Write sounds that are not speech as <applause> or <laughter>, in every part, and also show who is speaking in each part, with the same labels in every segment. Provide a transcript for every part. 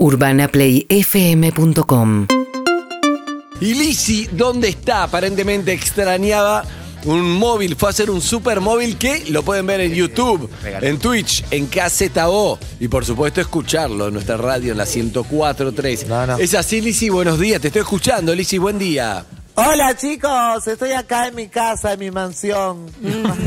Speaker 1: UrbanaPlayFM.com
Speaker 2: Y Lizzy, ¿dónde está? Aparentemente extrañaba un móvil, fue a hacer un super móvil que lo pueden ver en YouTube, en Twitch, en KZO y por supuesto escucharlo en nuestra radio en la 104.3.
Speaker 3: No, no.
Speaker 2: Es así, Lizzy, buenos días, te estoy escuchando, Lizzy, buen día.
Speaker 3: Hola chicos, estoy acá en mi casa, en mi mansión. <laughs>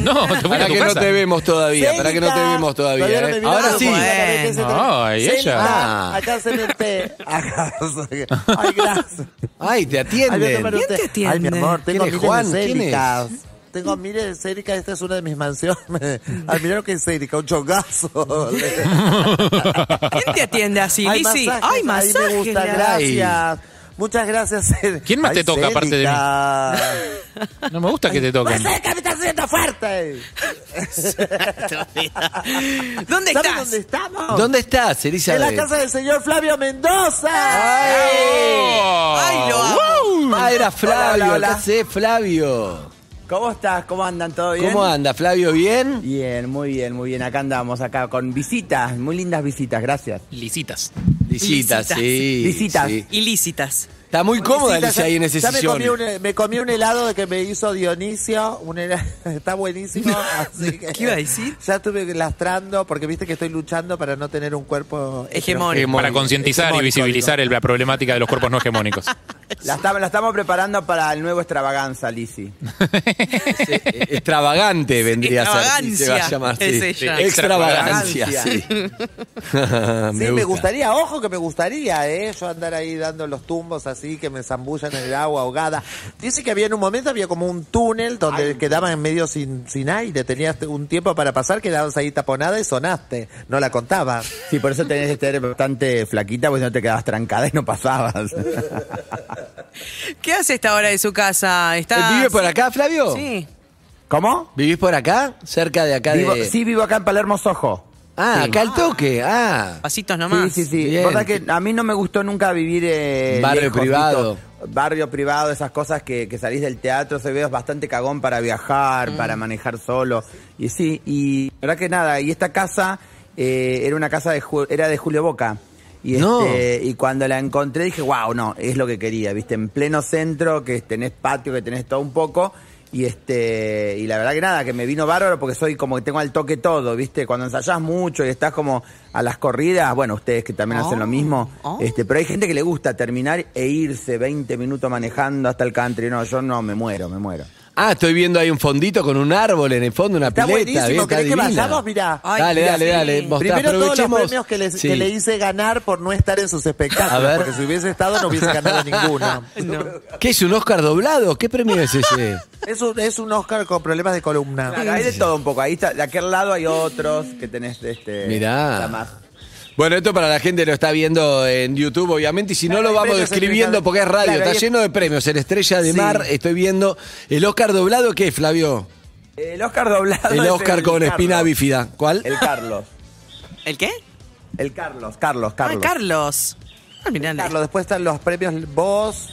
Speaker 4: No, te voy
Speaker 2: Para
Speaker 4: a tu
Speaker 2: que no
Speaker 4: casa.
Speaker 2: te vemos todavía, para que no te vemos todavía.
Speaker 3: Todavía no
Speaker 2: ¿eh? Ahora sí.
Speaker 3: para
Speaker 4: Ay,
Speaker 3: Cénica,
Speaker 4: ella.
Speaker 2: Ah.
Speaker 3: Acá se me <laughs> Acá. <laughs> Ay, gracias.
Speaker 2: Ay, te
Speaker 3: Ay,
Speaker 2: atienden.
Speaker 3: usted.
Speaker 5: te atiende?
Speaker 3: Ay, mi amor, tengo
Speaker 2: ¿Quién es
Speaker 3: miles
Speaker 2: Juan?
Speaker 3: de
Speaker 2: ¿Quién es?
Speaker 3: céricas. Tengo miles de céricas, esta es una de mis mansiones. Ay, mirá lo que es cérica, un chongazo.
Speaker 5: ¿Quién te atiende así,
Speaker 3: Ay,
Speaker 5: Lizzy?
Speaker 3: masajes,
Speaker 5: Ay,
Speaker 3: ahí
Speaker 5: masajes.
Speaker 3: me gusta, gracias. Muchas gracias. <laughs>
Speaker 4: ¿Quién más
Speaker 3: Ay,
Speaker 4: te toca aparte de mí? <laughs> No me gusta que te toquen.
Speaker 3: Pues está haciendo fuerte. <laughs>
Speaker 5: ¿Dónde
Speaker 3: ¿Sabes
Speaker 5: estás?
Speaker 3: dónde estamos?
Speaker 2: ¿Dónde estás,
Speaker 3: En la
Speaker 2: Elizabeth?
Speaker 3: casa del señor Flavio Mendoza.
Speaker 5: Ay, lo amo.
Speaker 2: Ah, era Flavio,
Speaker 6: Hola, hola,
Speaker 2: ¿qué haces, Flavio?
Speaker 6: ¿Cómo estás? ¿Cómo andan? ¿Todo bien?
Speaker 2: ¿Cómo anda, Flavio? ¿Bien?
Speaker 6: Bien, muy bien, muy bien. Acá andamos, acá con visitas, muy lindas visitas, gracias.
Speaker 4: Lisitas.
Speaker 2: Visitas,
Speaker 5: Visitas.
Speaker 2: sí.
Speaker 6: Visitas.
Speaker 2: sí.
Speaker 5: Ilícitas.
Speaker 2: Está muy cómoda Alicia
Speaker 3: ya-
Speaker 2: ahí en ese
Speaker 3: ya me comí, un, me comí un helado de que me hizo Dionisio. Un <laughs> está buenísimo. Así <laughs> que,
Speaker 5: ¿Qué iba a decir?
Speaker 3: Ya estuve lastrando porque viste que estoy luchando para no tener un cuerpo
Speaker 5: Hegemónico.
Speaker 4: Para concientizar y visibilizar el- la problemática de los cuerpos no hegemónicos. <laughs>
Speaker 6: La, estamos- la estamos preparando para el nuevo extravaganza, Lisi.
Speaker 2: Sí, Extravagante vendría a ser. Se va a llamar
Speaker 5: Es
Speaker 2: sí.
Speaker 5: ella.
Speaker 2: Extravagancia,
Speaker 6: Extravagancia.
Speaker 2: sí.
Speaker 3: Sí, me, gustaría, ojo que me gustaría, ¿eh? Yo andar ahí dando los tumbos así, que me zambullan en el agua ahogada. Dice que había en un momento, había como un túnel donde quedaba en medio sin, sin aire. Tenías un tiempo para pasar, quedabas ahí taponada y sonaste. No la contaba.
Speaker 6: Sí, por eso tenés que estar bastante flaquita, porque si no te quedabas trancada y no pasabas. <laughs>
Speaker 5: ¿Qué hace esta hora de su casa? ¿Está...
Speaker 2: ¿Vive por acá, Flavio?
Speaker 5: Sí.
Speaker 6: ¿Cómo?
Speaker 2: ¿Vivís por acá? Cerca de acá
Speaker 6: Vivo-
Speaker 2: de...
Speaker 6: sí, vivo acá en Palermo Sojo.
Speaker 2: Ah,
Speaker 6: Sí.
Speaker 2: acá al toque. Ah.
Speaker 5: Pasitos nomás.
Speaker 6: Sí, sí, sí.
Speaker 2: Bien.
Speaker 6: Verdad que a mí no me gustó nunca vivir eh,
Speaker 2: Barrio
Speaker 6: lejos,
Speaker 2: privado.
Speaker 6: Barrio privado, esas cosas que, que salís del teatro, se ve bastante cagón para viajar,
Speaker 2: Mm.
Speaker 6: para manejar solo. Y sí, y verdad que nada, y esta casa eh, era una casa de Ju- era de Julio Boca. Y,
Speaker 2: No.
Speaker 6: este, y cuando la encontré dije, wow, no, es lo que quería, viste, en pleno centro, que tenés patio, que tenés todo un poco. Y este, y la verdad que nada, que me vino bárbaro porque soy como que tengo al toque todo, ¿viste? Cuando ensayás mucho y estás como a las corridas, bueno, ustedes que también hacen lo mismo,
Speaker 5: oh.
Speaker 6: este, pero hay gente que le gusta terminar e irse 20 minutos manejando hasta el country. No, yo no, me muero, me muero.
Speaker 2: Ah, estoy viendo ahí un fondito con un árbol en el fondo, una
Speaker 3: Está
Speaker 2: pileta.
Speaker 3: buenísimo.
Speaker 2: bien, está
Speaker 3: ¿Querés que
Speaker 2: divina.
Speaker 3: vayamos? Mirá.
Speaker 5: Ay,
Speaker 2: dale,
Speaker 5: mira,
Speaker 2: dale,
Speaker 5: sí.
Speaker 2: dale. Mostrá,
Speaker 3: Primero todos los premios que, les-
Speaker 2: Sí.
Speaker 3: que le hice ganar por no estar en sus espectáculos.
Speaker 2: A ver.
Speaker 3: Porque si hubiese estado no hubiese ganado <laughs> ninguno.
Speaker 2: ¿Qué es un Oscar doblado? ¿Qué premio es ese?
Speaker 3: Es un, es un Oscar con problemas de columna.
Speaker 6: Claro, hay de todo un poco. Ahí está, de aquel lado hay otros que tenés este.
Speaker 2: Mirá.
Speaker 6: está más.
Speaker 2: Bueno, esto para la gente que lo está viendo en YouTube, obviamente, y si no lo vamos describiendo porque es radio,
Speaker 6: Claro,
Speaker 2: está lleno de premios. El Estrella de
Speaker 6: Sí.
Speaker 2: Mar, estoy viendo. ¿El Oscar doblado qué es, Flavio?
Speaker 6: El Oscar doblado.
Speaker 2: El
Speaker 6: es
Speaker 2: Oscar con espina
Speaker 6: Carlos.
Speaker 2: bífida. ¿Cuál?
Speaker 6: El Carlos.
Speaker 5: ¿El qué?
Speaker 6: El Carlos, Carlos, Carlos.
Speaker 5: Ah, Carlos. Ah,
Speaker 3: Carlos, después están los premios Voz,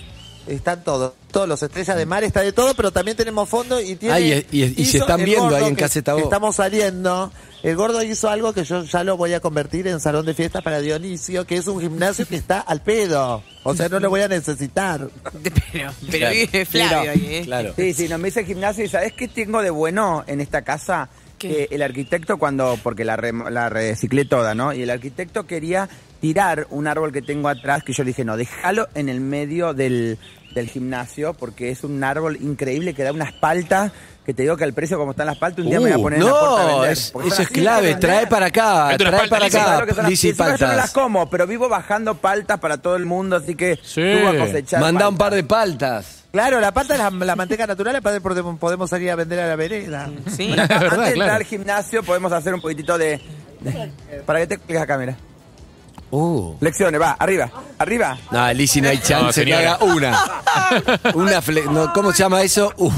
Speaker 3: están todos. Todos los estrellas de mar, está de todo, pero también tenemos fondo y tiene.
Speaker 2: Ah, y- y- y se están viendo ahí en
Speaker 3: que-
Speaker 2: Caseta.
Speaker 3: Estamos saliendo. El gordo hizo algo que yo ya lo voy a convertir en salón de fiestas para Dionisio, que es un gimnasio que está al pedo. O sea, no lo voy a necesitar. <laughs>
Speaker 5: Pero, pero
Speaker 2: Claro.
Speaker 5: Flavio ahí, ¿eh?
Speaker 2: Claro.
Speaker 6: Sí, sí, no me hice gimnasio y ¿sabes qué tengo de bueno en esta casa?
Speaker 5: ¿Qué?
Speaker 6: Que el arquitecto cuando, porque la, re- la reciclé toda, ¿no? Y el arquitecto quería tirar un árbol que tengo atrás, que yo le dije, no, déjalo en el medio del, del gimnasio, porque es un árbol increíble que da unas paltas, que te digo que al precio como están las paltas, un día me voy a
Speaker 2: Uh,
Speaker 6: poner en la puerta a
Speaker 2: no,
Speaker 6: vender.
Speaker 2: es-
Speaker 6: porque
Speaker 2: eso es clave. Trae para acá, trae para
Speaker 4: paltas,
Speaker 6: ¿Sabes
Speaker 2: acá.
Speaker 6: encima yo no las
Speaker 2: paltas.
Speaker 6: como, pero vivo bajando paltas para todo el mundo, así que
Speaker 4: Sí.
Speaker 6: a cosechar.
Speaker 2: Manda un
Speaker 6: paltas.
Speaker 2: par de paltas.
Speaker 3: Claro, la pata es la, la manteca natural, aparte podemos, podemos salir a vender a la vereda.
Speaker 5: Sí. <laughs>
Speaker 6: Antes de entrar
Speaker 4: claro.
Speaker 6: al gimnasio podemos hacer un poquitito de... de- para que te expliques acá, mira.
Speaker 2: Uh.
Speaker 6: Flexiones, va, arriba, arriba.
Speaker 2: No, Lizzy, no hay chance que
Speaker 4: señora.
Speaker 2: haga una. <laughs> Una fle- no, ¿Cómo se llama eso? Uh.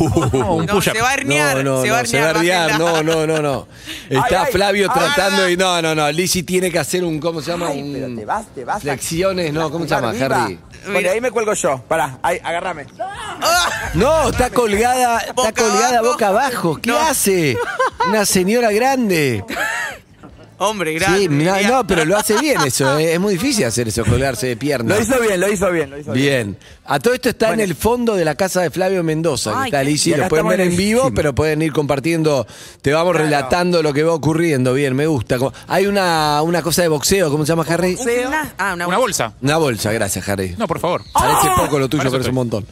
Speaker 4: un
Speaker 5: No,
Speaker 4: push-up.
Speaker 5: se va a herniar,
Speaker 2: No, no,
Speaker 5: se va a
Speaker 2: no, se va a
Speaker 5: herniar.
Speaker 2: herniar. No, no, no, no. Está
Speaker 6: Ay, ay,
Speaker 2: Flavio
Speaker 6: ay.
Speaker 2: tratando y no, no, no. Lizzy tiene que hacer un, ¿cómo se llama?
Speaker 6: Ay,
Speaker 2: Un-
Speaker 6: pero te vas, te vas. a-
Speaker 2: Flexiones, no, ¿cómo se llama,
Speaker 6: Arriba.
Speaker 2: Harry?
Speaker 6: Bueno, ahí me cuelgo yo. Pará, ahí, agárrame.
Speaker 2: No, está colgada, está
Speaker 5: Boca
Speaker 2: colgada
Speaker 5: abajo.
Speaker 2: boca abajo. ¿Qué
Speaker 5: No.
Speaker 2: hace? Una señora grande. <laughs>
Speaker 5: Hombre, grande.
Speaker 2: Sí, mirá, no, pero lo hace bien eso. eh. Es muy difícil hacer eso, colgarse de pierna.
Speaker 6: Lo hizo bien, lo hizo bien, lo hizo bien.
Speaker 2: Bien. A todo esto está
Speaker 6: Bueno.
Speaker 2: en el fondo de la casa de Flavio Mendoza. que
Speaker 5: Ay,
Speaker 2: está
Speaker 5: qué-
Speaker 2: Lizzy,
Speaker 6: Y acá
Speaker 2: lo pueden ver
Speaker 6: en
Speaker 2: vivo, pero pueden ir compartiendo. Te vamos
Speaker 6: Claro.
Speaker 2: relatando lo que va ocurriendo. Bien, me gusta. Hay una, una cosa de boxeo, ¿cómo se llama, Harry?
Speaker 5: Un gimna- Ah, una,
Speaker 4: Una bolsa.
Speaker 2: Una bolsa, gracias, Harry.
Speaker 4: No, por favor.
Speaker 2: Parece poco lo tuyo,
Speaker 4: Para eso
Speaker 2: pero es un montón.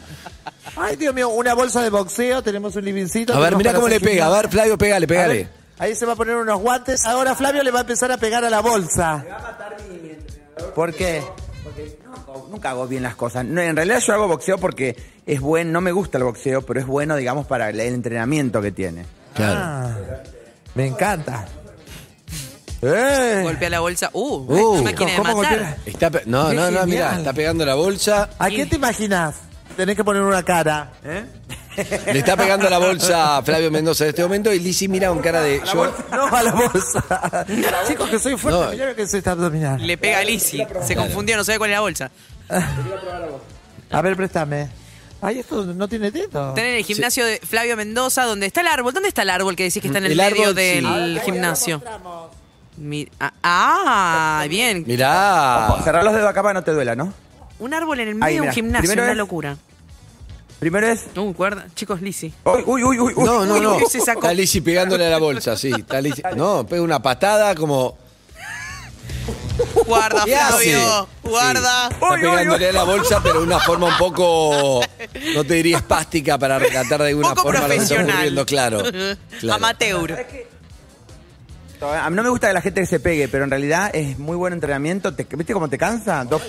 Speaker 3: Ay, Dios mío, una bolsa de boxeo, tenemos un livincito.
Speaker 2: A ver,
Speaker 3: tenemos
Speaker 2: mira
Speaker 3: para
Speaker 2: cómo le
Speaker 3: hacer
Speaker 2: pega. A
Speaker 3: gimnasia.
Speaker 2: ver, Flavio, pegale,
Speaker 3: A
Speaker 2: pegale.
Speaker 3: ver, ahí se va a poner unos guantes. Ahora Flavio le va a empezar a pegar a la bolsa. ¿Por qué?
Speaker 6: Nunca hago bien las cosas. No, en realidad yo hago boxeo porque es bueno, no me gusta el boxeo, pero es bueno, digamos, para el entrenamiento que tiene.
Speaker 2: Claro.
Speaker 3: Ah, me encanta. ¡Eh!
Speaker 5: Golpea la bolsa. Uh,
Speaker 2: Uh.
Speaker 5: una máquina de
Speaker 3: ¿Cómo
Speaker 5: matar.
Speaker 2: Está pe- no,
Speaker 3: Qué
Speaker 2: no, no, mira,
Speaker 3: genial.
Speaker 2: está pegando la bolsa.
Speaker 3: ¿A qué te imaginas? Tenés que poner una cara. ¿eh?
Speaker 2: Le está pegando la bolsa a Flavio Mendoza en este momento y Lizzy mira con cara de. yo-
Speaker 3: No, a la bolsa. <laughs> Chicos, que soy fuerte.
Speaker 2: No.
Speaker 3: Lo que soy esta abdominal.
Speaker 5: Le pega a Lizzy. Se confundió, no sabe cuál es la bolsa. <laughs>
Speaker 3: A ver, préstame. Ay, esto no tiene teto.
Speaker 5: Están en el gimnasio de Flavio Mendoza, donde está el árbol. ¿Dónde está el árbol que decís que está en el,
Speaker 2: El
Speaker 5: medio
Speaker 2: árbol,
Speaker 5: del
Speaker 2: sí.
Speaker 5: gimnasio? Mi- ah, ah, bien.
Speaker 2: Mirá.
Speaker 6: Cerrar los dedos acá para que no te duela, ¿no?
Speaker 5: Un árbol en el
Speaker 6: Ahí,
Speaker 5: medio de un gimnasio,
Speaker 6: Primero
Speaker 5: una
Speaker 6: es-
Speaker 5: locura.
Speaker 6: Primero es.
Speaker 5: Uh, guarda, chicos, Lizzy.
Speaker 6: Uy, uy, uy, uy. uy.
Speaker 2: No, no,
Speaker 5: Uy,
Speaker 2: no.
Speaker 5: uy, se sacó.
Speaker 2: Está Lizzy pegándole a la bolsa, sí. Está Lizzy- No, pega una patada como.
Speaker 5: Guarda,
Speaker 2: ¿Qué hace?
Speaker 5: Guarda.
Speaker 2: Sí, Está pegándole a la bolsa, pero de una forma un poco. No te diría espástica para relatar de alguna
Speaker 5: Poco
Speaker 2: forma lo que está
Speaker 5: profesional.
Speaker 2: claro. claro.
Speaker 5: Amateur.
Speaker 6: A mí no me gusta que la gente se pegue, pero en realidad es muy buen entrenamiento. Te- ¿Viste cómo te cansa? Dos-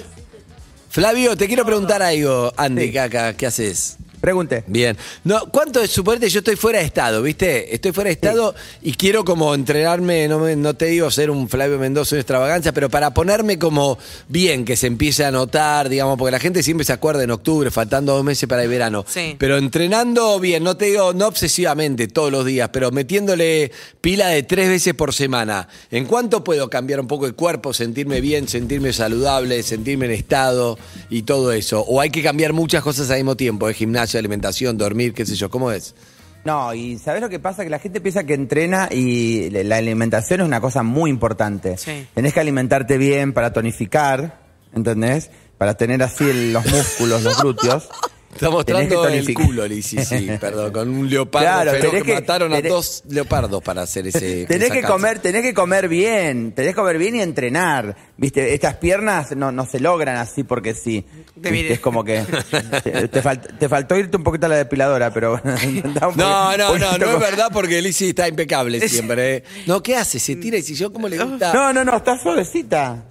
Speaker 2: Flavio, te quiero preguntar algo, Andy,
Speaker 6: Sí.
Speaker 2: Caca, ¿qué haces?
Speaker 6: Pregunte.
Speaker 2: Bien. No, ¿cuánto es? Suponete, yo estoy fuera de estado, ¿viste? Estoy fuera de estado y quiero como entrenarme, no, me- no te digo ser un Flavio Mendoza, una extravagancia, pero para ponerme como bien, que se empiece a notar, digamos, porque la gente siempre se acuerda en octubre, faltando dos meses para el verano.
Speaker 5: Sí.
Speaker 2: Pero entrenando bien, no te digo, no obsesivamente todos los días, pero metiéndole pila de tres veces por semana. ¿En cuánto puedo cambiar un poco el cuerpo, sentirme bien, sentirme saludable, sentirme en estado y todo eso? ¿O hay que cambiar muchas cosas al mismo tiempo? ¿De gimnasio, alimentación, dormir, qué sé yo? ¿Cómo es?
Speaker 6: No, y ¿sabes lo que pasa? Que la gente piensa que entrena y la alimentación es una cosa muy importante.
Speaker 5: Sí.
Speaker 6: Tenés que alimentarte bien para tonificar, ¿entendés? Para tener así el- los músculos, los glúteos. <laughs>
Speaker 2: Está mostrando el culo, Lizzy, sí, perdón, con un leopardo
Speaker 6: Claro,
Speaker 2: feroz
Speaker 6: tenés
Speaker 2: que,
Speaker 6: que-
Speaker 2: mataron a dos leopardos para hacer ese <laughs>
Speaker 6: tenés que comer, tenés que comer bien, tenés que comer bien y entrenar. Viste, estas piernas no, no se logran así porque sí.
Speaker 5: Te.
Speaker 6: Es como que <laughs> te, te falt- te faltó irte un poquito a la depiladora, pero <laughs> un
Speaker 2: No, no, no, no es verdad porque Lizzy está impecable siempre. ¿eh? No, ¿qué hace? Se tira el sillón como le gusta.
Speaker 6: No, no, no, está suavecita.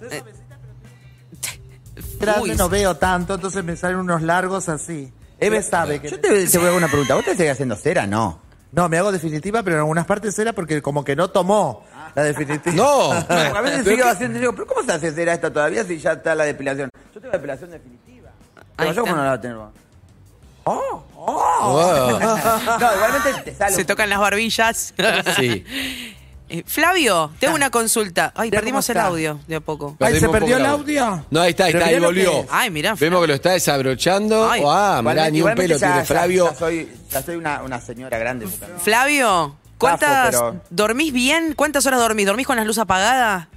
Speaker 3: Grande
Speaker 5: Uy,
Speaker 3: no veo tanto, entonces me salen unos largos así. Eve sabe que...
Speaker 6: Yo te, te voy a hacer una pregunta. ¿Vos te seguís haciendo cera? No.
Speaker 3: No, me hago definitiva, pero en algunas partes era porque como que no tomó la definitiva.
Speaker 2: No. <laughs>
Speaker 6: A veces sigo
Speaker 2: qué-
Speaker 6: haciendo, digo, pero ¿cómo se hace cera esta todavía si ya está la depilación? Yo tengo depilación definitiva.
Speaker 5: Ahí
Speaker 6: Pero yo cómo
Speaker 5: está.
Speaker 6: no la tengo.
Speaker 3: Oh, oh.
Speaker 2: Wow. <laughs>
Speaker 6: No, igualmente te sale.
Speaker 5: Se tocan las barbillas.
Speaker 2: Sí. <laughs>
Speaker 5: Eh, Flavio, tengo una consulta. Ay, perdimos el audio de a poco.
Speaker 3: Ay, ¿se
Speaker 2: Perdimos
Speaker 3: perdió
Speaker 2: poco
Speaker 3: el
Speaker 2: audio. No, ahí está, ahí está, ahí
Speaker 3: mirá lo que
Speaker 2: volvió.
Speaker 5: Ay, mirá,
Speaker 2: Vemos que lo está desabrochando.
Speaker 5: Ay.
Speaker 2: ah, mirá,
Speaker 6: Igualmente-
Speaker 2: ni un
Speaker 6: igualmente
Speaker 2: pelo
Speaker 6: ya-
Speaker 2: tiene
Speaker 6: ya-
Speaker 2: Flavio.
Speaker 6: Ya soy, ya soy una, una señora grande. yo también.
Speaker 5: Flavio, ¿cuántas
Speaker 6: Zafo, pero-
Speaker 5: dormís bien? ¿Cuántas horas dormís? ¿Dormís con la luz apagada?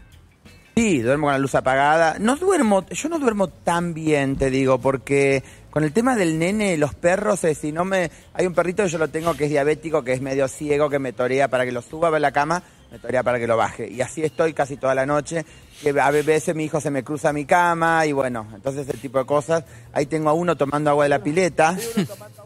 Speaker 6: Sí, duermo con la luz apagada. No duermo, yo no duermo tan bien, te digo, porque con el tema del nene, los perros, eh, si no me... Hay un perrito que yo lo tengo que es diabético, que es medio ciego, que me torea para que lo suba a la cama, me torea para que lo baje. Y así estoy casi toda la noche, que a veces mi hijo se me cruza mi cama y bueno, entonces ese tipo de cosas. Ahí tengo a uno tomando agua de la pileta,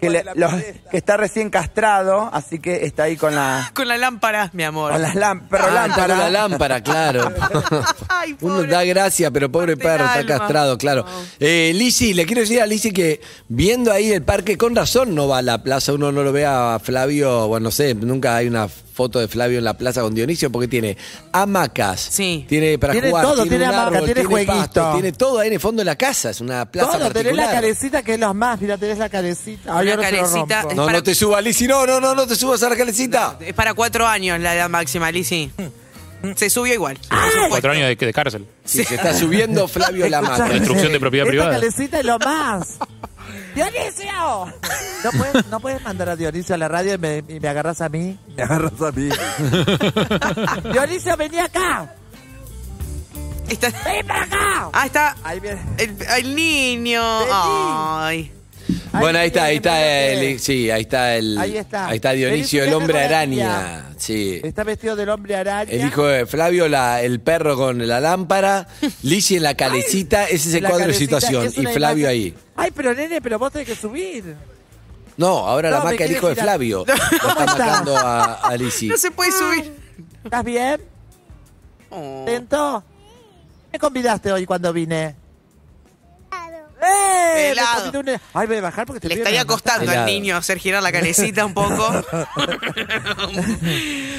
Speaker 6: que, le- lo- que está recién castrado, así que está ahí con la...
Speaker 5: Con la lámpara, mi amor.
Speaker 6: Con perro
Speaker 2: Ah,
Speaker 6: lámpara.
Speaker 2: con la lámpara, claro. <laughs>
Speaker 5: Ay,
Speaker 2: Uno da gracia, pero pobre
Speaker 5: Parte
Speaker 2: perro, está castrado, claro.
Speaker 5: No.
Speaker 2: Eh, Lizzy, le quiero decir a Lizzy que viendo ahí el parque, con razón no va a la plaza, uno no lo ve a Flavio, bueno, no sé, nunca hay una foto de Flavio en la plaza con Dionisio porque tiene hamacas,
Speaker 5: Sí.
Speaker 2: tiene para
Speaker 3: Tiene
Speaker 2: jugar,
Speaker 3: todo,
Speaker 2: tiene,
Speaker 3: tiene
Speaker 2: un
Speaker 3: hamaca,
Speaker 2: árbol,
Speaker 3: tiene
Speaker 2: tiene
Speaker 3: jueguito.
Speaker 2: pasto, tiene todo ahí en el fondo de la casa, es una plaza
Speaker 3: Todo, tenés la
Speaker 2: particular.
Speaker 3: carecita que es lo más. Mira, tenés la carecita. Ay,
Speaker 5: Una
Speaker 3: ahora se lo
Speaker 5: carecita-
Speaker 3: rompo.
Speaker 2: No,
Speaker 5: para-
Speaker 2: no te subas, Lizzy, no, no, no, no te subas a la calecita.
Speaker 5: Es para cuatro años la edad máxima, Lizzy. Se subió igual.
Speaker 4: Cuatro años de, de cárcel.
Speaker 2: Sí, se está subiendo Flavio la
Speaker 3: Escuchame,
Speaker 2: mata.
Speaker 4: Destrucción de propiedad
Speaker 3: Esta
Speaker 4: privada.
Speaker 3: calecita es lo más. ¡Dionisio! ¿No puedes, no puedes mandar a Dionisio a la radio y me, y me agarras a mí. Me agarras a mí. Dionisio, vení acá.
Speaker 5: Está...
Speaker 3: ¡Ven para acá!
Speaker 5: Ah, está
Speaker 3: Ahí viene.
Speaker 5: el, el niño.
Speaker 2: Bueno, ahí está, ahí está el, sí, ahí está el,
Speaker 3: Ahí está.
Speaker 2: ahí está Dionisio, el hombre
Speaker 3: fíjate con la
Speaker 2: araña, sí.
Speaker 3: Está vestido del hombre araña.
Speaker 2: El hijo de Flavio, la, el perro con la lámpara, Lizzie en la calecita, ese es el
Speaker 3: La
Speaker 2: cuadro de
Speaker 3: cabecita,
Speaker 2: situación,
Speaker 3: es
Speaker 2: y
Speaker 3: una
Speaker 2: Flavio
Speaker 3: imagen-
Speaker 2: ahí.
Speaker 3: Ay, pero nene, pero vos tenés que subir.
Speaker 2: No, ahora la
Speaker 3: me
Speaker 2: maca el hijo de. Flavio, lo está marcando a, a Lizzie.
Speaker 5: No se puede subir.
Speaker 3: ¿Estás bien?
Speaker 5: Oh.
Speaker 3: ¿Tento? ¿Qué convidaste hoy cuando vine? ¡Eh! Me
Speaker 5: Helado.
Speaker 3: un- Ay, voy a bajar porque te
Speaker 5: Le
Speaker 3: pido
Speaker 5: estaría
Speaker 3: una
Speaker 5: costando al
Speaker 2: Helado.
Speaker 5: niño hacer girar la calecita un poco. <laughs>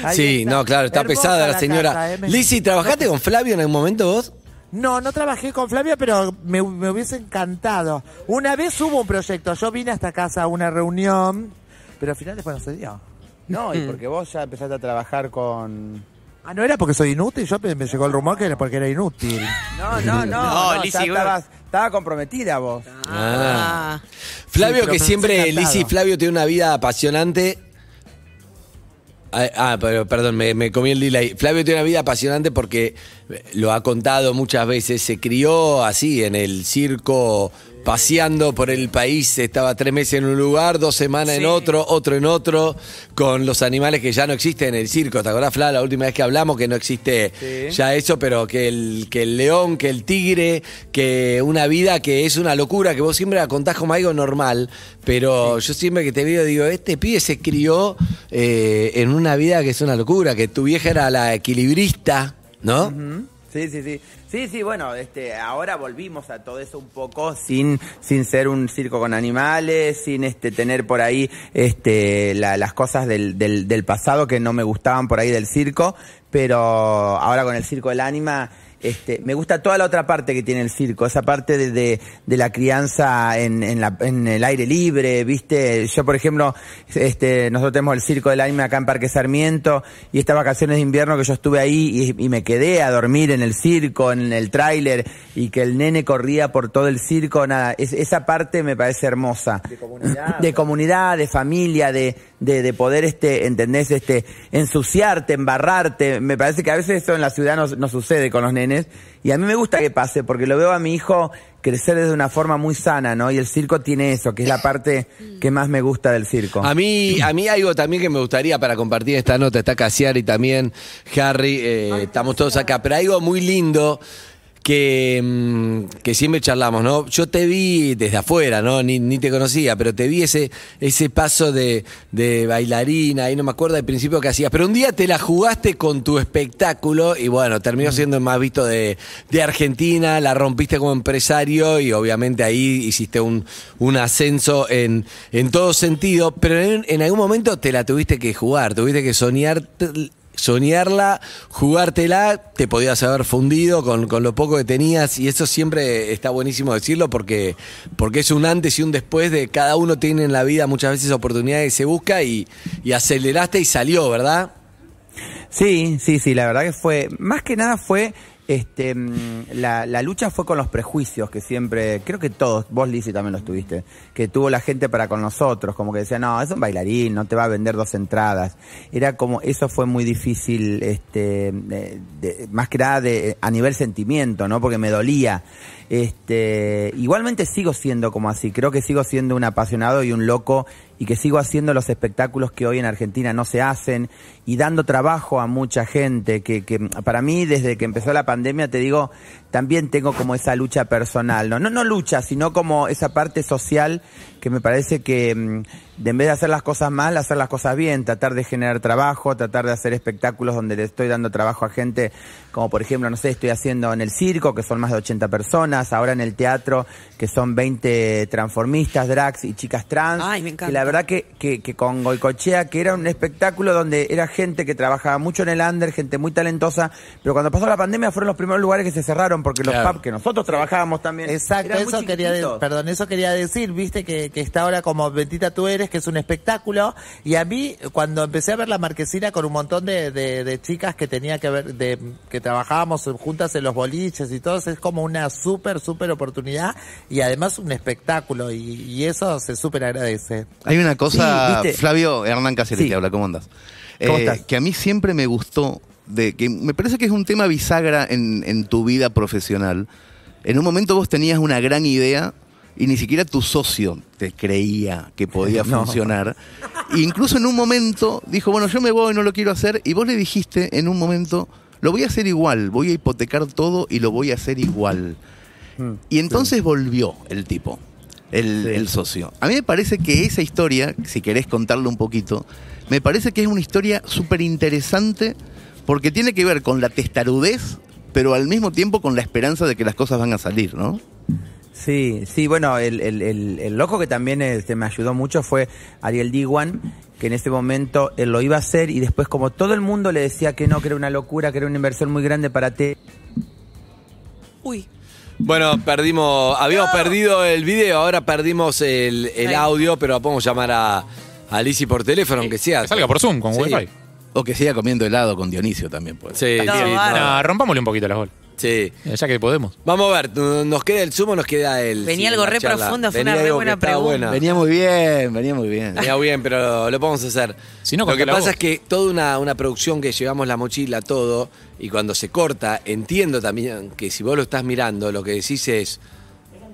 Speaker 3: Ahí
Speaker 2: Sí,
Speaker 3: está.
Speaker 2: no, claro, está
Speaker 3: Hermosa
Speaker 2: pesada la
Speaker 3: casa,
Speaker 2: señora.
Speaker 3: ¿eh? Me-
Speaker 2: Lizzie, ¿trabajaste con Flavio en algún momento vos?
Speaker 3: No, no trabajé con Flavia, pero me, me hubiese encantado. Una vez hubo un proyecto, yo vine a esta casa a una reunión, pero al final después no se dio.
Speaker 6: No, y porque vos ya empezaste a trabajar con...
Speaker 3: Ah, no era porque soy inútil, yo me, llegó el rumor que era porque era inútil.
Speaker 6: No, no, no. <laughs>
Speaker 5: No,
Speaker 6: no,
Speaker 5: Lizzy,
Speaker 6: ya
Speaker 5: bueno.
Speaker 6: estabas, estaba comprometida vos.
Speaker 5: Ah.
Speaker 2: Flavio,
Speaker 3: pero
Speaker 2: que siempre,
Speaker 3: encantado.
Speaker 2: Lizzie, Flavio tiene una vida apasionante. Ah, ah, pero perdón, me, me comí el delay. Flavio tiene una vida apasionante porque lo ha contado muchas veces. Se crió así en el circo, paseando por el país. Estaba tres meses en un lugar, dos semanas en otro, otro en otro, con los animales que ya no existen en el circo. ¿Te acordás, Fla, la última vez que hablamos que no existe
Speaker 6: Sí.
Speaker 2: ya eso, pero que el, que el león, que el tigre, que una vida que es una locura, que vos siempre la contás como algo normal, pero yo siempre que te veo digo, este pibe se crió eh, en una vida que es una locura, que tu vieja era la equilibrista, ¿no?
Speaker 6: Sí, sí, sí. Sí, sí, bueno, este, ahora volvimos a todo eso un poco sin, sin ser un circo con animales, sin este, tener por ahí este, la- las cosas del, del, del pasado que no me gustaban por ahí del circo, pero ahora con el circo del ánima, este, me gusta toda la otra parte que tiene el circo, esa parte de, de, de la crianza en, en, la- en el aire libre, ¿viste? Yo, por ejemplo, este, nosotros tenemos el circo del anime acá en Parque Sarmiento y estas vacaciones de invierno que yo estuve ahí y, y me quedé a dormir en el circo, en el tráiler y que el nene corría por todo el circo, nada, es- esa parte me parece hermosa. De comunidad. De comunidad, de familia, de, de, de poder, este, ¿entendés? Este, ensuciarte, embarrarte. Me parece que a veces eso en la ciudad no, no sucede con los nenes. Y a mí me gusta que pase, porque lo veo a mi hijo crecer de una forma muy sana, ¿no? Y el circo tiene eso, que es la parte que más me gusta del circo.
Speaker 2: A mí, a mí algo también que me gustaría para compartir esta nota, está Casiari también, Harry, eh, estamos todos acá, pero algo muy lindo que, mm, que siempre charlamos, ¿no? Yo te vi desde afuera, ¿no? Ni, ni te conocía, pero te vi ese, ese paso de, de bailarina, ahí no me acuerdo al principio que hacías, pero un día te la jugaste con tu espectáculo y bueno, terminó siendo el más visto de, de Argentina, la rompiste como empresario y obviamente ahí hiciste un, un ascenso en, en todo sentido, pero en, en algún momento te la tuviste que jugar, tuviste que soñar soñarla, jugártela, te podías haber fundido con, con lo poco que tenías y eso siempre está buenísimo decirlo porque, porque es un antes y un después de cada uno tiene en la vida muchas veces oportunidades que se busca y, y aceleraste y salió, ¿verdad?
Speaker 6: Sí, sí, sí, la verdad que fue, más que nada fue, este, mm, la, la lucha fue con los prejuicios que siempre, creo que todos, vos Lizzy también los tuviste, que tuvo la gente para con nosotros, como que decía, no, es un bailarín, no te va a vender dos entradas. Era como, eso fue muy difícil, este, de- de- más que nada de, a nivel sentimiento, ¿no? Porque me dolía. Este, igualmente sigo siendo como así, creo que sigo siendo un apasionado y un loco y que sigo haciendo los espectáculos que hoy en Argentina no se hacen y dando trabajo a mucha gente que, que para mí desde que empezó la pandemia te digo también tengo como esa lucha personal no no no lucha sino como esa parte social que me parece que mm, de en vez de hacer las cosas mal hacer las cosas bien tratar de generar trabajo tratar de hacer espectáculos donde le estoy dando trabajo a gente como por ejemplo no sé estoy haciendo en el circo que son más de 80 personas ahora en el teatro que son 20 transformistas drags y chicas trans
Speaker 5: Ay, me encanta.
Speaker 6: la verdad que, que, que con Goicochea, que era un espectáculo donde era gente que trabajaba mucho en el under, gente muy talentosa, pero cuando pasó la pandemia fueron los primeros lugares que se cerraron porque los
Speaker 2: Claro.
Speaker 6: pubs que nosotros trabajábamos también.
Speaker 3: Exacto,
Speaker 6: eran muy
Speaker 3: eso quería, de- perdón, eso quería decir, viste que, que está ahora como Bendita tú eres, que es un espectáculo, y a mí cuando empecé a ver la marquesina con un montón de, de- de chicas que tenía que ver, de, que trabajábamos juntas en los boliches y todo, es como una súper, súper oportunidad y además un espectáculo y, y eso se súper agradece.
Speaker 1: Hay una cosa. Flavio Hernán Cáceres
Speaker 6: Sí.
Speaker 1: te habla, ¿cómo andas?
Speaker 6: ¿Cómo
Speaker 1: Eh,
Speaker 6: estás?
Speaker 1: Que a mí siempre me gustó de que me parece que es un tema bisagra en, en tu vida profesional. En un momento vos tenías una gran idea y ni siquiera tu socio te creía que podía <laughs>
Speaker 6: No.
Speaker 1: funcionar. E incluso en un momento dijo, bueno, yo me voy, no lo quiero hacer. Y vos le dijiste en un momento, lo voy a hacer igual, voy a hipotecar todo y lo voy a hacer igual. Y entonces volvió el tipo, el,
Speaker 6: Sí.
Speaker 1: el socio. A mí me parece que esa historia, si querés contarlo un poquito, me parece que es una historia súper interesante porque tiene que ver con la testarudez, pero al mismo tiempo con la esperanza de que las cosas van a salir, ¿no?
Speaker 6: Sí, sí, bueno, el, el- el- el loco que también este, me ayudó mucho fue Ariel Diwan, que en ese momento él lo iba a hacer y después como todo el mundo le decía que no, que era una locura, que era una inversión muy grande para ti.
Speaker 5: Uy.
Speaker 2: Bueno, perdimos, habíamos perdido el video, ahora perdimos el, el audio, pero podemos llamar a, a Lizzy por teléfono, aunque sea.
Speaker 4: Que salga por Zoom con
Speaker 2: Sí.
Speaker 4: Wi-Fi.
Speaker 1: O que siga comiendo helado con Dionisio también, pues.
Speaker 2: Sí,
Speaker 5: No,
Speaker 2: sí, no.
Speaker 4: No, rompámosle un poquito las bolas.
Speaker 2: Sí.
Speaker 4: Ya que podemos.
Speaker 2: Vamos a ver, ¿nos queda el Zoom o nos queda el.
Speaker 5: Venía
Speaker 2: sí,
Speaker 5: algo re
Speaker 2: charla?
Speaker 5: profundo, fue
Speaker 2: Venía
Speaker 5: una re buena pregunta.
Speaker 2: buena.
Speaker 1: Venía muy bien, venía muy bien.
Speaker 2: Venía bien, pero lo podemos hacer.
Speaker 4: Si no,
Speaker 2: lo que pasa
Speaker 4: vos.
Speaker 2: es que toda una, una producción que llevamos la mochila, todo, y cuando se corta, entiendo también que si vos lo estás mirando, lo que decís es.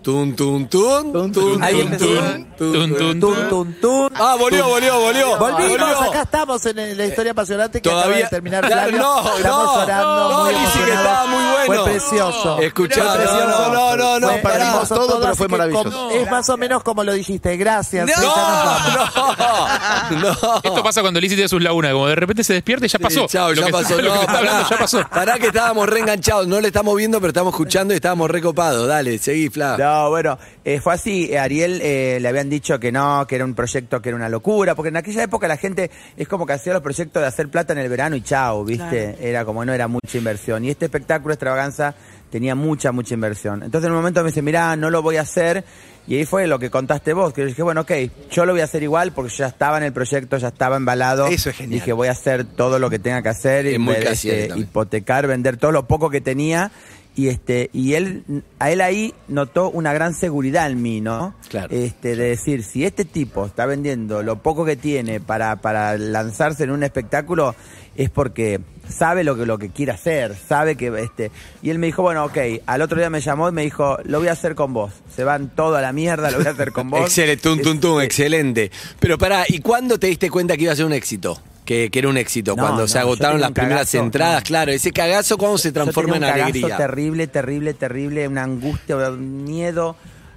Speaker 2: Tun, tun, tun, tun, tun,
Speaker 6: Ahí
Speaker 2: tun,
Speaker 6: empezó.
Speaker 2: tun,
Speaker 4: Tun, tun,
Speaker 3: Tun, tun, tun.
Speaker 2: Ah, volvió, volvió, volvió.
Speaker 3: Volvimos,
Speaker 2: volvió.
Speaker 3: acá estamos en la historia apasionante que acaba de terminar
Speaker 2: Claro,
Speaker 3: Flavio.
Speaker 2: no,
Speaker 3: Estamos
Speaker 2: no, no,
Speaker 3: muy
Speaker 2: Lizzy, que
Speaker 3: emocionados.
Speaker 2: estaba muy bueno.
Speaker 3: Fue precioso.
Speaker 2: Escuchá,
Speaker 3: Fue precioso.
Speaker 2: no, no, no, no,
Speaker 3: Fue
Speaker 2: pará.
Speaker 3: hermoso
Speaker 1: Todo, pero
Speaker 3: así
Speaker 1: fue
Speaker 3: que
Speaker 1: maravilloso.
Speaker 3: com- Es más o menos como lo dijiste. Gracias.
Speaker 2: No,
Speaker 3: Ya nos vamos.
Speaker 2: no, <laughs> no.
Speaker 4: Esto pasa cuando Lizzie tiene sus lagunas, como de repente se despierta y ya pasó.
Speaker 2: Sí, chao,
Speaker 4: Lo
Speaker 2: ya
Speaker 4: que-
Speaker 2: pasó.
Speaker 4: Lo que
Speaker 2: No,
Speaker 4: está hablando
Speaker 2: pará.
Speaker 4: ya pasó.
Speaker 2: Pará que estábamos reenganchados. No le estamos viendo, pero estamos escuchando y estábamos recopados. Dale, seguí, Fla.
Speaker 6: No, bueno, eh, fue así. eh, Ariel eh, le habían dicho que no, que era un proyecto que era una locura, porque en aquella época la gente es como que hacía los proyectos de hacer plata en el verano y chao, ¿viste?
Speaker 5: Claro.
Speaker 6: Era como no era mucha inversión. Y este espectáculo extravaganza tenía mucha, mucha inversión. Entonces en un momento me dice, mirá, no lo voy a hacer. Y ahí fue lo que contaste vos, que yo dije, bueno, ok, yo lo voy a hacer igual porque yo ya estaba en el proyecto, ya estaba embalado.
Speaker 1: Eso es genial.
Speaker 6: Dije, voy a hacer todo lo que tenga que hacer,
Speaker 2: Es
Speaker 6: y este, hipotecar, vender todo lo poco que tenía y este y él a él ahí notó una gran seguridad en mí, ¿no?
Speaker 1: Claro.
Speaker 6: Este de decir, si este tipo está vendiendo lo poco que tiene para para lanzarse en un espectáculo es porque sabe lo que lo que quiere hacer, sabe que este y él me dijo, bueno, ok, al otro día me llamó y me dijo, lo voy a hacer con vos. Se van todo a la mierda, lo voy a hacer con <laughs> vos.
Speaker 2: Excelente, tum, tum, tum,
Speaker 6: Este,
Speaker 2: excelente. Pero pará, ¿y cuándo te diste cuenta que iba a ser un éxito? Que, que era un éxito,
Speaker 6: No,
Speaker 2: cuando
Speaker 6: no,
Speaker 2: se agotaron las primeras
Speaker 6: cagazo,
Speaker 2: entradas,
Speaker 6: no.
Speaker 2: claro, ese cagazo, ¿cuándo se transforma en
Speaker 6: tenía un cagazo
Speaker 2: alegría?
Speaker 6: terrible, terrible, terrible, una angustia, un miedo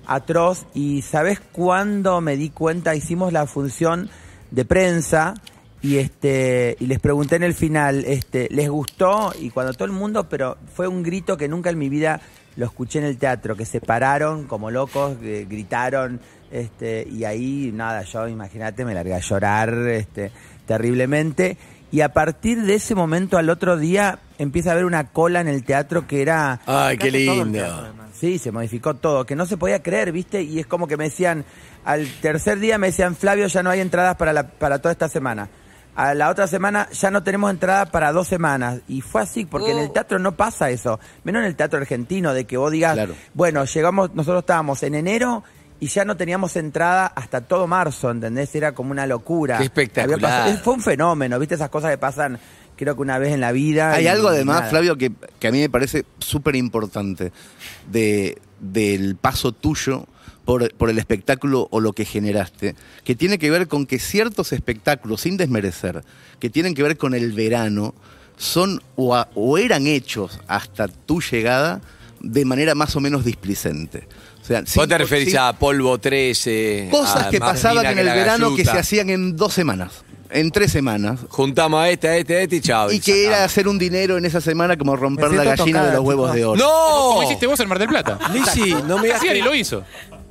Speaker 6: atroz. Y ¿sabes cuándo me di cuenta? Hicimos la función de prensa y este y les pregunté en el final, este, ¿les gustó? Y cuando todo el mundo, pero fue un grito que nunca en mi vida lo escuché en el teatro, que se pararon como locos, gritaron, este, y ahí nada, yo imagínate, me largué a llorar, este, terriblemente. Y a partir de ese momento al otro día empieza a haber una cola en el teatro que era
Speaker 2: Ay, qué lindo.
Speaker 3: teatro.
Speaker 6: Sí, se modificó todo, que no se podía creer, ¿viste? Y es como que me decían, al tercer día me decían, Flavio, ya no hay entradas para, la, para toda esta semana. A la otra semana ya no tenemos entradas para dos semanas. Y fue así, porque en el teatro no pasa eso. Menos en el teatro argentino, de que vos digas,
Speaker 1: Claro.
Speaker 6: bueno, llegamos, nosotros estábamos en enero y ya no teníamos entrada hasta todo marzo, ¿entendés? Era como una locura.
Speaker 2: Qué espectacular.
Speaker 6: Había pasado- fue un fenómeno, ¿viste? Esas cosas que pasan, creo que una vez en la vida.
Speaker 1: Hay
Speaker 6: y
Speaker 1: algo además,
Speaker 6: nada.
Speaker 1: Flavio, que, que a mí me parece súper importante de, del paso tuyo por, por el espectáculo o lo que generaste, que tiene que ver con que ciertos espectáculos, sin desmerecer, que tienen que ver con el verano, son o, a- o eran hechos hasta tu llegada de manera más o menos displicente.
Speaker 2: ¿Vos te referís a Polvo 13?
Speaker 1: Cosas
Speaker 2: a
Speaker 1: que pasaban en el verano que se hacían en dos semanas, en tres semanas,
Speaker 2: Juntamos a este, a este, a este y chao.
Speaker 1: y que era hacer un dinero en esa semana como romper la gallina de los huevos de oro.
Speaker 2: ¡No!
Speaker 4: ¿Cómo hiciste vos en Mar del Plata?
Speaker 2: Lizzy, no me que-
Speaker 4: y lo hizo.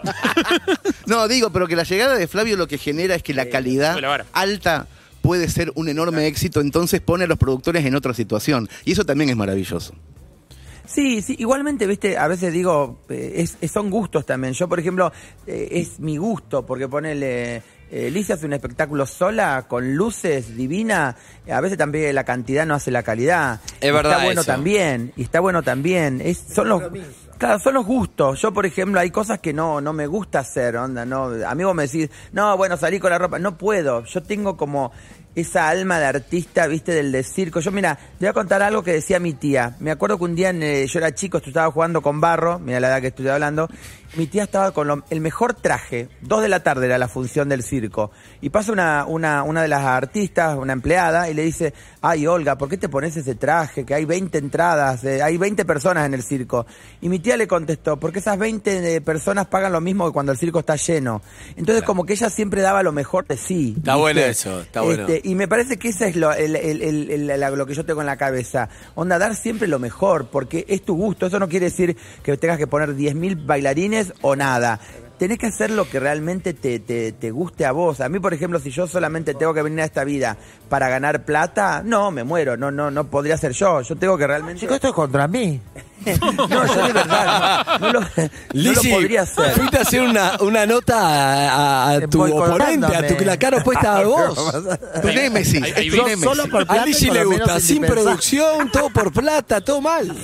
Speaker 4: <laughs>
Speaker 1: No, digo, pero que la llegada de Flavio lo que genera es que la calidad
Speaker 4: la vara.
Speaker 1: alta puede ser un enorme éxito, entonces pone a los productores en otra situación. Y eso también es maravilloso.
Speaker 6: Sí, sí, igualmente, viste, a veces digo, eh, es, es- son gustos también. Yo, por ejemplo, eh, es mi gusto, porque ponele, eh, Lizzie hace un espectáculo sola, con luces, divina, eh, a veces también la cantidad no hace la calidad.
Speaker 2: Es
Speaker 6: Y
Speaker 2: verdad
Speaker 6: Está bueno
Speaker 2: eso.
Speaker 6: también, y está bueno también. Es, son los... Claro, son los gustos. Yo, por ejemplo, hay cosas que no, no me gusta hacer, onda, no. A mí vos me decís, no, bueno, salí con la ropa. No puedo. Yo tengo como esa alma de artista, viste, del de circo. Yo, mira, te voy a contar algo que decía mi tía. Me acuerdo que un día en, eh, yo era chico, estaba jugando con barro, mira la edad que estoy hablando, mi tía estaba con lo- el mejor traje, dos de la tarde era la función del circo, y pasa una, una, una de las artistas, una empleada, y le dice, ay Olga, ¿por qué te pones ese traje? Que hay 20 entradas, eh, hay 20 personas en el circo. Y mi tía le contestó, porque esas 20 eh, personas pagan lo mismo que cuando el circo está lleno. Entonces como que ella siempre daba lo mejor de sí.
Speaker 2: Está
Speaker 6: ¿viste?
Speaker 2: bueno eso, está bueno.
Speaker 6: Este, y me parece que eso es lo, el- el- el- el- la- lo que yo tengo en la cabeza. Onda, dar siempre lo mejor, porque es tu gusto. Eso no quiere decir que tengas que poner 10.000 bailarines o nada. Tenés que hacer lo que realmente te, te, te guste a vos. A mí, por ejemplo, si yo solamente tengo que venir a esta vida para ganar plata, no, me muero. No, no, no podría ser yo. Yo tengo que realmente...
Speaker 3: Chicos, esto es contra mí. <laughs>
Speaker 6: No, yo de verdad no, no lo, no lo podría hacer.
Speaker 2: fuiste a hacer una, una nota a, a- a tu oponente, a tu la cara opuesta a <laughs> vos.
Speaker 1: Tu némesis.
Speaker 4: Ahí- ahí
Speaker 1: tu
Speaker 4: vi-
Speaker 1: némesis.
Speaker 3: Solo por
Speaker 2: A
Speaker 3: plata
Speaker 2: Lizzy
Speaker 3: por
Speaker 2: le gusta, sin producción, todo por plata, todo mal.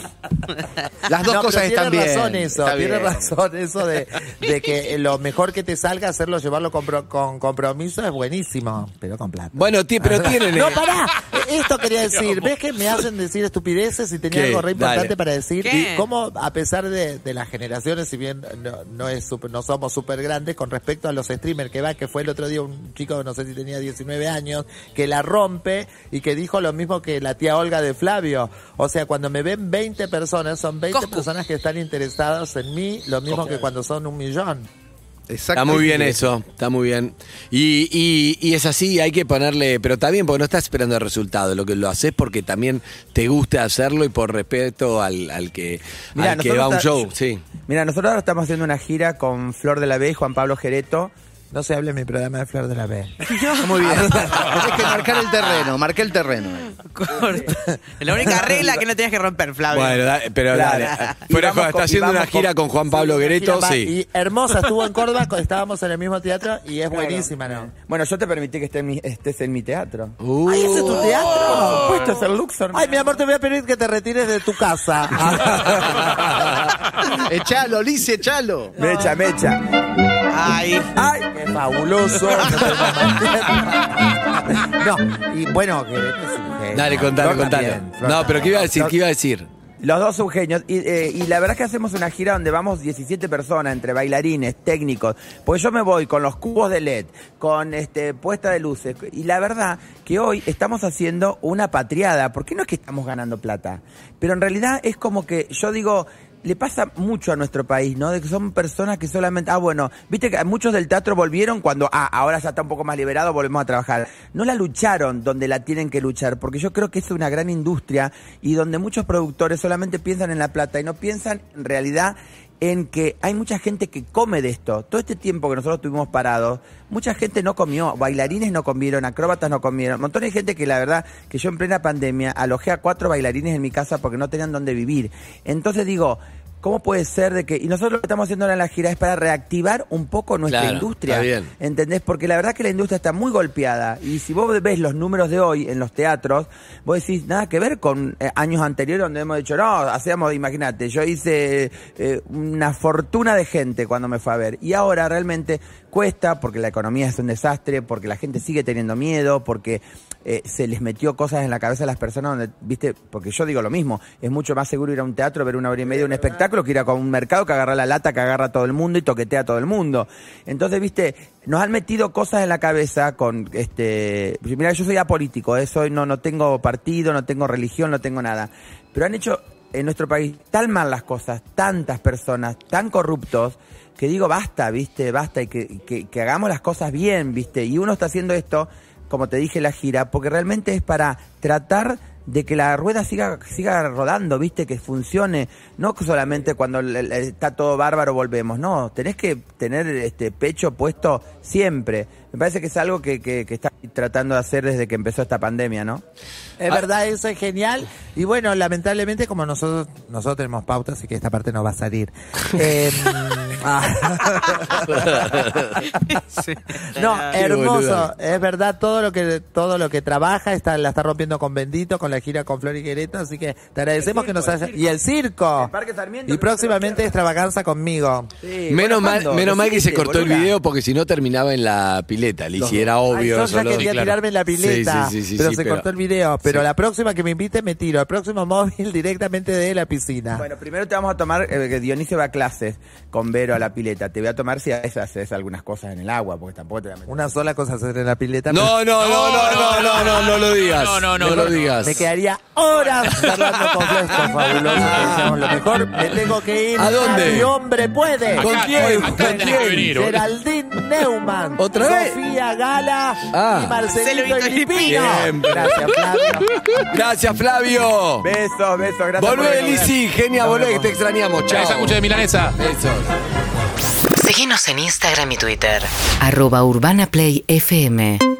Speaker 1: Las dos cosas están
Speaker 3: tiene
Speaker 1: bien.
Speaker 3: razón eso,
Speaker 1: está
Speaker 3: tiene
Speaker 1: bien.
Speaker 3: razón eso de, de que lo mejor que te salga hacerlo, llevarlo con, con compromiso es buenísimo, pero con plata.
Speaker 2: Bueno, pero tienen...
Speaker 3: No, <laughs> pará. Esto quería decir. ¿Ves que me hacen decir estupideces y tenía
Speaker 2: ¿Qué?
Speaker 3: algo re importante
Speaker 2: Dale.
Speaker 3: para decir?
Speaker 5: ¿Qué?
Speaker 3: Cómo, a pesar de, de las generaciones, si bien no, no es super- no somos súper grandes, con respecto a los streamers que va, que fue el otro día un chico, no sé si tenía 19 años, que la rompe y que dijo lo mismo que la tía Olga de Flavio. O sea, cuando me ven 20 personas, son 20
Speaker 5: Coscu.
Speaker 3: personas que están interesadas en mí, lo mismo que cuando son un millón.
Speaker 2: Está muy bien eso, está muy bien. Y, y, y es así, hay que ponerle, pero está bien porque no estás esperando el resultado, lo que lo haces porque también te gusta hacerlo y por respeto al, al que,
Speaker 6: Mirá,
Speaker 2: al que va a un show, sí.
Speaker 6: Mira, nosotros ahora estamos haciendo una gira con Flor de la B y Juan Pablo Gereto.
Speaker 3: No se hable en mi programa de Flor de la B. <laughs>
Speaker 1: Muy bien. Hay que marcar el terreno, marqué el terreno.
Speaker 5: Corta. La única regla que no tenías que romper, Flavio.
Speaker 2: Bueno, da- pero
Speaker 6: Claro.
Speaker 2: dale.
Speaker 6: Y
Speaker 2: Fuera de
Speaker 6: vamos
Speaker 2: joda,
Speaker 6: con-
Speaker 2: está
Speaker 6: y
Speaker 2: haciendo una
Speaker 6: con-
Speaker 2: gira con Juan Pablo Guereto,
Speaker 3: va,
Speaker 2: sí.
Speaker 3: Y hermosa, estuvo en Córdoba, co- <laughs> estábamos en el mismo teatro y es buenísima, ¿no?
Speaker 6: Bueno, yo te permití que esté en mi- estés en mi teatro.
Speaker 2: Uh,
Speaker 3: Ay, ¿ese es tu teatro?
Speaker 6: Puesto es el Luxor.
Speaker 3: Ay, mi amor, te voy a pedir que te retires de tu casa. <laughs>
Speaker 1: echalo, Lice, echalo.
Speaker 6: Mecha, mecha.
Speaker 5: Ay.
Speaker 3: Ay, qué fabuloso. <laughs> no, y bueno, que es un genio.
Speaker 2: Dale,
Speaker 3: Flor también, Flor
Speaker 2: No, pero ¿qué iba a decir? ¿Qué iba a decir?
Speaker 6: Los dos son genios. Y, eh, y la verdad es que hacemos una gira donde vamos 17 personas, entre bailarines, técnicos. Porque yo me voy con los cubos de LED, con este puesta de luces. Y la verdad que hoy estamos haciendo una patriada. Porque no es que estamos ganando plata. Pero en realidad es como que yo digo, le pasa mucho a nuestro país, ¿no? De que son personas que solamente, ah, bueno, viste que muchos del teatro volvieron cuando, ah, ahora ya está un poco más liberado, volvemos a trabajar. No la lucharon donde la tienen que luchar, porque yo creo que es una gran industria y donde muchos productores solamente piensan en la plata y no piensan en realidad en que hay mucha gente que come de esto. Todo este tiempo que nosotros estuvimos parados, mucha gente no comió, bailarines no comieron, acróbatas no comieron, montón de gente que la verdad que yo en plena pandemia alojé a cuatro bailarines en mi casa porque no tenían dónde vivir. Entonces digo, ¿cómo puede ser de que... Y nosotros lo que estamos haciendo ahora en la gira es para reactivar un poco nuestra
Speaker 2: Claro,
Speaker 6: industria.
Speaker 2: está bien.
Speaker 6: ¿Entendés? Porque la verdad que la industria está muy golpeada. Y si vos ves los números de hoy en los teatros, vos decís nada que ver con eh, años anteriores donde hemos dicho, no, hacíamos, imagínate, yo hice eh, una fortuna de gente cuando me fue a ver. Y ahora realmente cuesta porque la economía es un desastre, porque la gente sigue teniendo miedo, porque eh, se les metió cosas en la cabeza a las personas donde, viste, porque yo digo lo mismo, es mucho más seguro ir a un teatro, ver una hora y media un espectáculo que ir a un mercado que agarra la lata, que agarra a todo el mundo y toquetea a todo el mundo. Entonces, viste, nos han metido cosas en la cabeza con este, mira, yo soy apolítico, eh, soy, no, no tengo partido, no tengo religión, no tengo nada, pero han hecho en nuestro país tan mal las cosas, tantas personas, tan corruptos, que digo, basta, viste, basta, y que, que, que hagamos las cosas bien, viste, y uno está haciendo esto, como te dije, la gira, porque realmente es para tratar de que la rueda siga, siga rodando, viste, que funcione, no solamente cuando está todo bárbaro volvemos, no, tenés que tener este pecho puesto siempre. Me parece que es algo que, que, que está tratando de hacer desde que empezó esta pandemia, ¿no?
Speaker 3: Es verdad, eso es genial. Y bueno, lamentablemente, como nosotros nosotros tenemos pautas, así que esta parte no va a salir. <laughs> <laughs> Eh, <laughs> No, hermoso. Es verdad, todo lo que todo lo que trabaja está, la está rompiendo con Bendito, con la gira con Flor y Quereto, así que te agradecemos que nos
Speaker 6: circo, el
Speaker 3: haya...
Speaker 6: circo.
Speaker 3: Y el circo.
Speaker 6: El Parque Sarmiento,
Speaker 3: y próximamente extravaganza conmigo.
Speaker 6: Sí,
Speaker 2: Menos
Speaker 6: bueno,
Speaker 2: mal, menos mal que se cortó el video porque si no terminaba en la pileta. Le hiciera
Speaker 3: Ay,
Speaker 2: obvio.
Speaker 3: yo ya
Speaker 2: solo-
Speaker 3: quería
Speaker 4: Sí, claro.
Speaker 3: tirarme en la pileta,
Speaker 2: Sí, sí, sí, sí,
Speaker 3: pero
Speaker 2: sí,
Speaker 3: se
Speaker 2: pero-
Speaker 3: cortó el video. Pero
Speaker 2: Sí.
Speaker 3: la próxima que me invite me tiro. El próximo <laughs> móvil directamente de la piscina.
Speaker 6: Bueno, primero te vamos a tomar, eh, que Dionisio va a clases con Vero a la pileta. Te voy a tomar si haces, haces algunas cosas en el agua, porque tampoco te voy a meter.
Speaker 3: Una sola cosa hacer en la pileta.
Speaker 2: No, no, no, no, no, no, no, no lo digas.
Speaker 4: No, no, no,
Speaker 2: No lo digas.
Speaker 3: Me quedaría horas <laughs> hablando con esto fabuloso. lo mejor, me tengo que ir.
Speaker 2: ¿A dónde?
Speaker 3: Mi hombre puede.
Speaker 2: ¿Con
Speaker 4: Acá,
Speaker 2: quién?
Speaker 4: acá
Speaker 2: ¿Con
Speaker 4: tenés que
Speaker 2: quién?
Speaker 4: venir.
Speaker 3: Geraldine Neumann.
Speaker 2: ¿Otra vez?
Speaker 3: Sofía Gala
Speaker 2: Ah.
Speaker 3: y Marcelito Filipino. Gracias, Flavio. <laughs>
Speaker 2: Gracias, Flavio.
Speaker 6: Besos, besos, gracias.
Speaker 2: Volvé. Lisi. Genia, volvé, que te extrañamos. Chao.
Speaker 4: Esa mucha de milanesa.
Speaker 2: Besos.
Speaker 7: Seguinos en Instagram y Twitter. Arroba Urbana Play FM.